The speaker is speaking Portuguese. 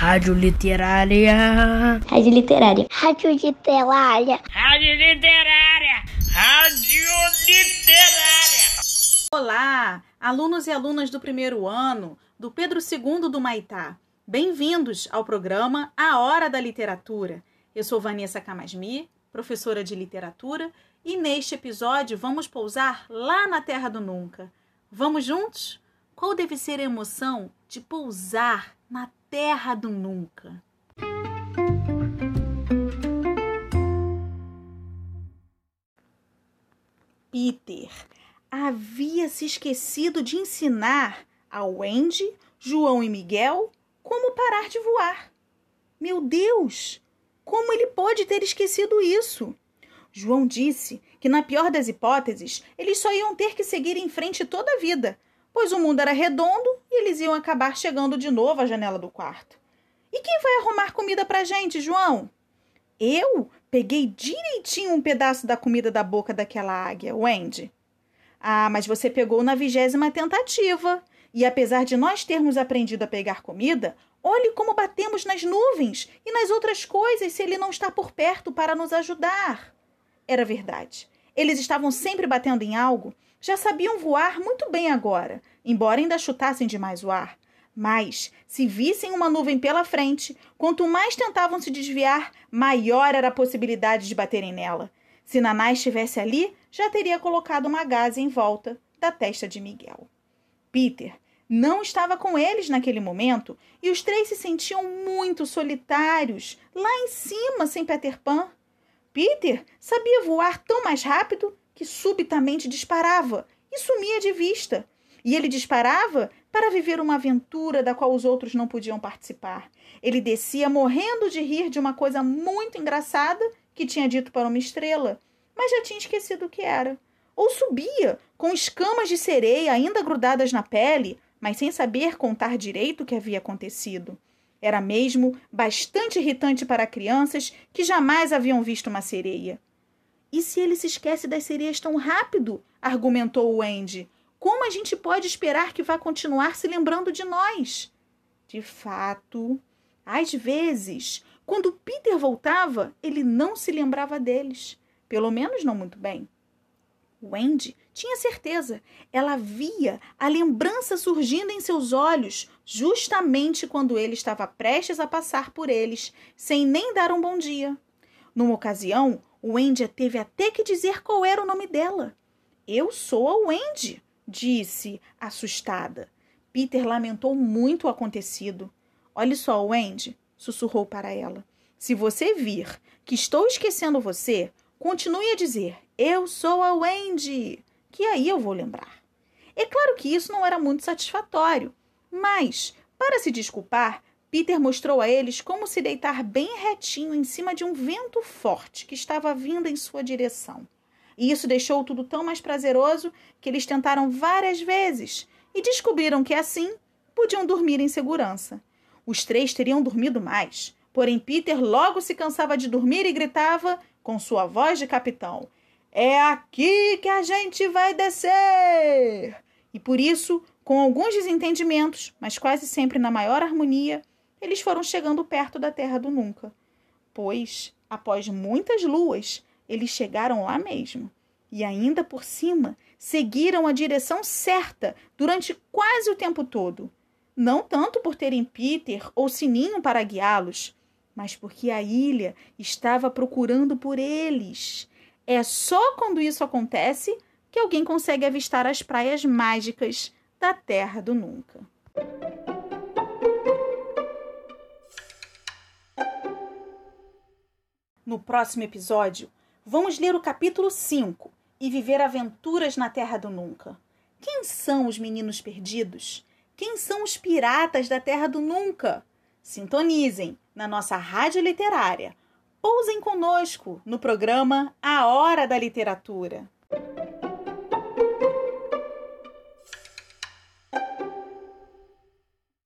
Rádio Literária. Rádio Literária. Rádio Literária. Rádio Literária. Rádio Literária. Olá, alunos e alunas do primeiro ano do Pedro II do Maitá. Bem-vindos ao programa A Hora da Literatura. Eu sou Vanessa Camasmi, professora de literatura, e neste episódio vamos pousar lá na Terra do Nunca. Vamos juntos? Qual deve ser a emoção de pousar na terra do nunca. Peter havia se esquecido de ensinar a Wendy, João e Miguel como parar de voar. Meu Deus! Como ele pode ter esquecido isso? João disse que, na pior das hipóteses, eles só iam ter que seguir em frente toda a vida, pois o mundo era redondo e eles iam acabar chegando de novo à janela do quarto. E quem vai arrumar comida pra gente, João? Eu peguei direitinho um pedaço da comida da boca daquela águia, Wendy. Ah, mas você pegou na vigésima tentativa. E apesar de nós termos aprendido a pegar comida, olhe como batemos nas nuvens e nas outras coisas se ele não está por perto para nos ajudar. Era verdade. Eles estavam sempre batendo em algo já sabiam voar muito bem agora, embora ainda chutassem demais o ar. Mas, se vissem uma nuvem pela frente, quanto mais tentavam se desviar, maior era a possibilidade de baterem nela. Se Naná estivesse ali, já teria colocado uma gaze em volta da testa de Miguel. Peter não estava com eles naquele momento e os três se sentiam muito solitários, lá em cima, sem Peter Pan. Peter sabia voar tão mais rápido que subitamente disparava e sumia de vista. E ele disparava para viver uma aventura da qual os outros não podiam participar. Ele descia morrendo de rir de uma coisa muito engraçada que tinha dito para uma estrela, mas já tinha esquecido o que era. Ou subia com escamas de sereia ainda grudadas na pele, mas sem saber contar direito o que havia acontecido. Era mesmo bastante irritante para crianças que jamais haviam visto uma sereia. E se ele se esquece das sereias tão rápido? argumentou o Andy. Como a gente pode esperar que vá continuar se lembrando de nós? De fato, às vezes, quando Peter voltava, ele não se lembrava deles. Pelo menos não muito bem. Wendy tinha certeza. Ela via a lembrança surgindo em seus olhos justamente quando ele estava prestes a passar por eles, sem nem dar um bom dia. Numa ocasião, o Wendy teve até que dizer qual era o nome dela. Eu sou a Wendy, disse, assustada. Peter lamentou muito o acontecido. Olhe só, Wendy, sussurrou para ela. Se você vir que estou esquecendo você, continue a dizer: Eu sou a Wendy, que aí eu vou lembrar. É claro que isso não era muito satisfatório, mas, para se desculpar, Peter mostrou a eles como se deitar bem retinho em cima de um vento forte que estava vindo em sua direção. E isso deixou tudo tão mais prazeroso que eles tentaram várias vezes e descobriram que assim podiam dormir em segurança. Os três teriam dormido mais, porém Peter logo se cansava de dormir e gritava com sua voz de capitão: É aqui que a gente vai descer! E por isso, com alguns desentendimentos, mas quase sempre na maior harmonia, eles foram chegando perto da terra do nunca. Pois, após muitas luas, eles chegaram lá mesmo. E ainda por cima, seguiram a direção certa durante quase o tempo todo. Não tanto por terem Peter ou Sininho para guiá-los, mas porque a ilha estava procurando por eles. É só quando isso acontece que alguém consegue avistar as praias mágicas da Terra do Nunca. No próximo episódio, vamos ler o capítulo 5 e viver aventuras na Terra do Nunca. Quem são os meninos perdidos? Quem são os piratas da Terra do Nunca? Sintonizem na nossa rádio literária. Pousem conosco no programa A Hora da Literatura.